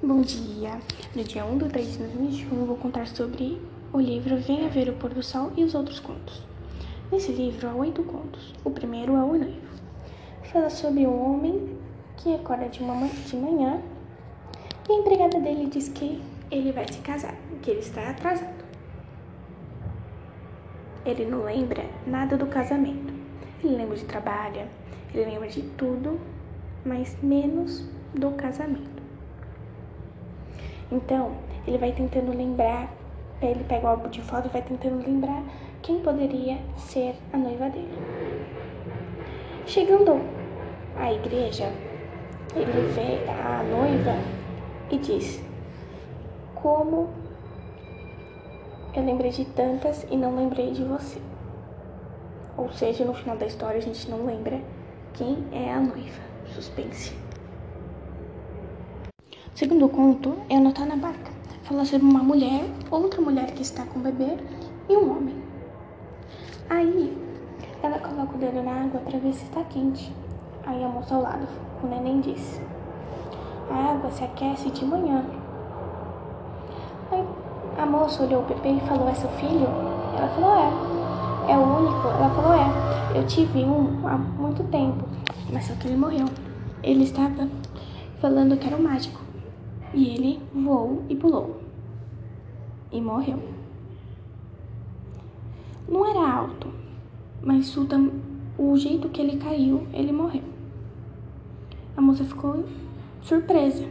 Bom dia! No dia 1 de 3 de 2021, vou contar sobre o livro Venha Ver o Pôr do Sol e os Outros Contos. Nesse livro há oito contos. O primeiro é O Noivo. Fala sobre um homem que acorda de, uma, de manhã e a empregada dele diz que ele vai se casar, que ele está atrasado. Ele não lembra nada do casamento. Ele lembra de trabalho, ele lembra de tudo, mas menos do casamento. Então, ele vai tentando lembrar, ele pega o álbum de foto e vai tentando lembrar quem poderia ser a noiva dele. Chegando à igreja, ele vê a noiva e diz: Como eu lembrei de tantas e não lembrei de você. Ou seja, no final da história a gente não lembra quem é a noiva. Suspense. Segundo conto é Anotar na Barca. Fala sobre uma mulher, outra mulher que está com o bebê e um homem. Aí ela coloca o dedo na água para ver se está quente. Aí a moça ao lado, o neném diz: A água se aquece de manhã. Aí a moça olhou o bebê e falou: É seu filho? Ela falou: É. É o único? Ela falou: É. Eu tive um há muito tempo, mas só que ele morreu. Ele estava falando que era o mágico. E ele voou e pulou. E morreu. Não era alto, mas o, o jeito que ele caiu, ele morreu. A moça ficou surpresa.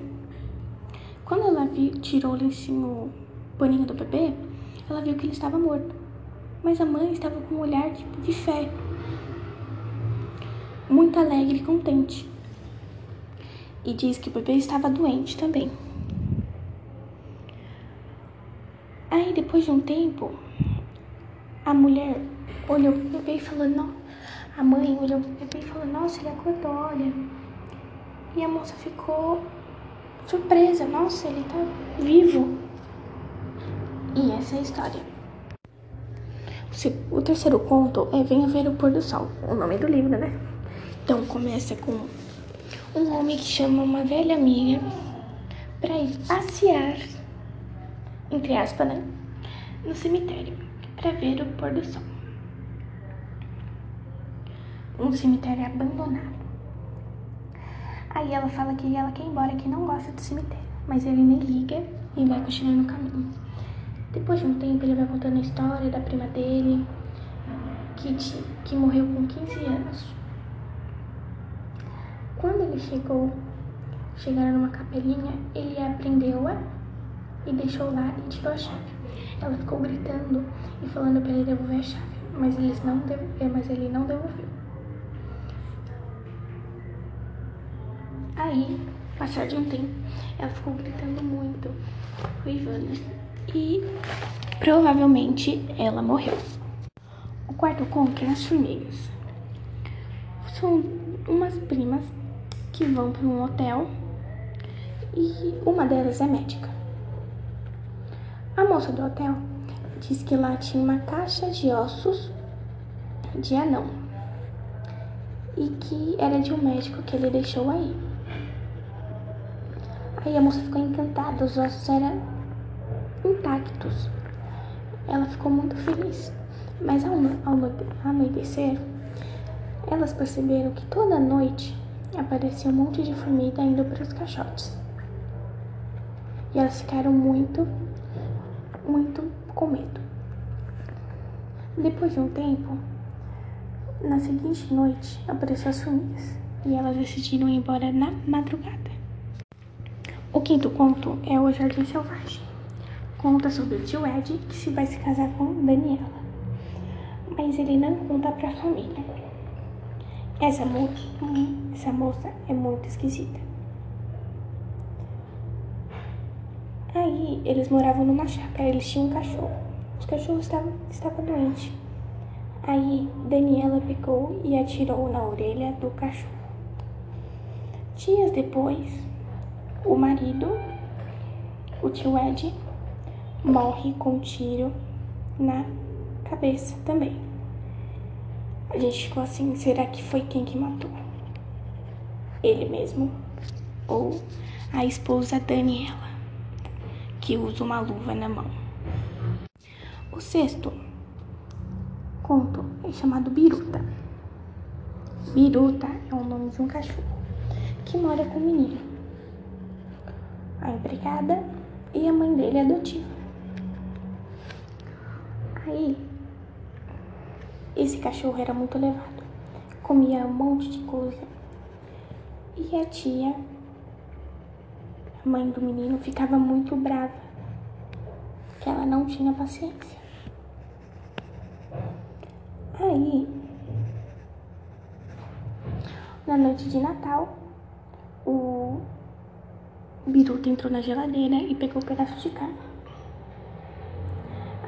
Quando ela viu, tirou o lencinho, o paninho do bebê, ela viu que ele estava morto. Mas a mãe estava com um olhar tipo, de fé. Muito alegre e contente. E diz que o bebê estava doente também. Aí depois de um tempo, a mulher olhou pro bebê e falou, não. A mãe olhou pro bebê e falou, nossa, ele acordou, olha. E a moça ficou surpresa, nossa, ele tá vivo. E essa é a história. O terceiro conto é Venha Ver o Pôr do Sol, o nome do livro, né? Então começa com um homem que chama uma velha amiga para ir passear entre aspas, né? No cemitério, para ver o pôr do sol. Um cemitério abandonado. Aí ela fala que ela quer ir embora, que não gosta do cemitério. Mas ele nem liga e vai continuar no caminho. Depois de um tempo, ele vai contando a história da prima dele, que, que morreu com 15 anos. Quando ele chegou, chegaram numa capelinha, ele aprendeu a e deixou lá e tirou a chave. Ela ficou gritando e falando para ele devolver a chave, mas, eles não é, mas ele não devolveu. Aí, passar de um tempo, ela ficou gritando muito com Ivana e provavelmente ela morreu. O quarto conto é as formigas. São umas primas que vão para um hotel e uma delas é médica. A moça do hotel disse que lá tinha uma caixa de ossos de anão e que era de um médico que ele deixou aí. Aí a moça ficou encantada, os ossos eram intactos. Ela ficou muito feliz. Mas ao, ao anoitecer, elas perceberam que toda noite aparecia um monte de formiga indo para os caixotes. E elas ficaram muito muito com medo. Depois de um tempo, na seguinte noite, apareceu as formigas e elas decidiram ir embora na madrugada. O quinto conto é O Jardim Selvagem. Conta sobre o tio Ed que se vai se casar com Daniela, mas ele não conta para a família. Essa essa moça é muito esquisita. Aí eles moravam numa chácara, eles tinham um cachorro. Os cachorros estavam, estavam doentes. Aí Daniela pegou e atirou na orelha do cachorro. Dias depois, o marido, o tio Ed, morre com um tiro na cabeça também. A gente ficou assim, será que foi quem que matou? Ele mesmo? Ou a esposa Daniela, que usa uma luva na mão. O sexto conto é chamado Biruta. Biruta é o nome de um cachorro que mora com o menino, a empregada e a mãe dele adotiva. Aí, esse cachorro era muito levado, comia um monte de coisa. E a tia, mãe do menino, ficava muito brava, que ela não tinha paciência. Aí, na noite de Natal, o Biruta entrou na geladeira e pegou um pedaço de carne.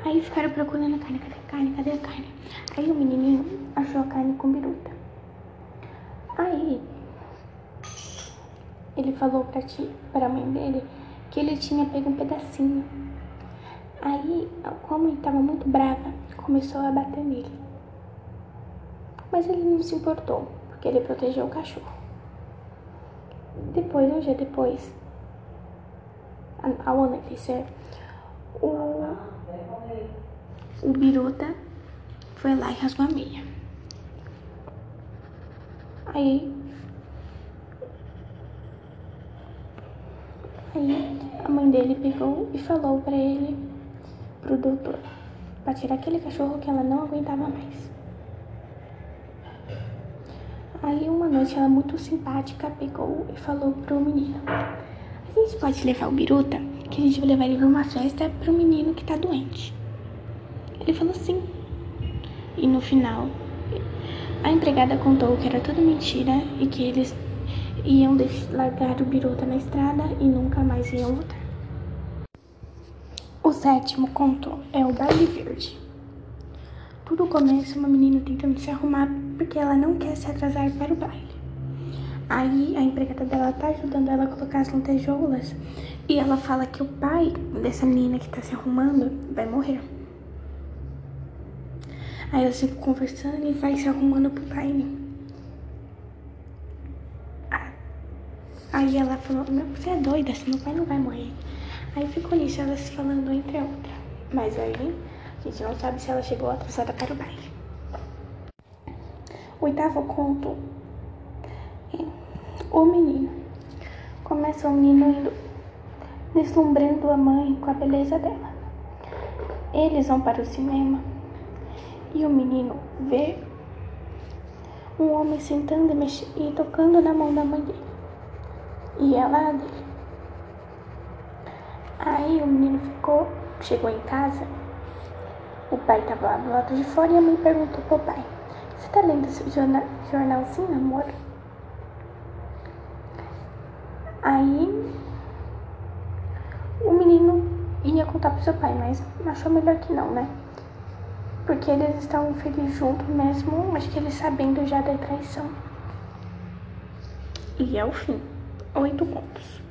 Aí ficaram procurando a carne, cadê a carne, cadê a carne? Aí o menininho achou a carne com biruta. Aí ele falou pra, ti, pra mãe dele que ele tinha pego um pedacinho. Aí, como ele tava muito brava, começou a bater nele. Mas ele não se importou, porque ele protegeu o cachorro. Depois, um dia depois, ao anoitecer, o o Biruta foi lá e rasgou a meia. Aí, aí a mãe dele pegou e falou para ele, pro doutor, para tirar aquele cachorro que ela não aguentava mais. Aí uma noite ela muito simpática pegou e falou pro menino: A gente pode levar o Biruta, que a gente vai levar ele pra uma festa pro menino que tá doente. Ele falou sim. E no final, a empregada contou que era tudo mentira e que eles iam largar o biruta na estrada e nunca mais iam voltar. O sétimo conto é o baile verde. Tudo começa uma menina tentando se arrumar porque ela não quer se atrasar para o baile. Aí a empregada dela tá ajudando ela a colocar as lantejoulas e ela fala que o pai dessa menina que tá se arrumando vai morrer. Aí elas ficam conversando e vai se arrumando pro baile. Aí ela falou, você é doida, assim, meu pai não vai morrer. Aí ficou nisso, elas falando entre outra. Mas aí a gente não sabe se ela chegou atrasada para o baile. Oitavo conto. O menino. Começa o menino indo deslumbrando a mãe com a beleza dela. Eles vão para o cinema e o menino vê um homem sentando e, e tocando na mão da mãe dele. E ela dele. Aí o menino ficou, chegou em casa, o pai estava lá do lado de fora e a mãe perguntou pro pai, você tá lendo esse jornal, jornal sim, amor? Aí o menino ia contar pro seu pai, mas achou melhor que não, né? porque eles estavam felizes juntos mesmo, mas que eles sabendo já da traição. E é o fim. Oito pontos.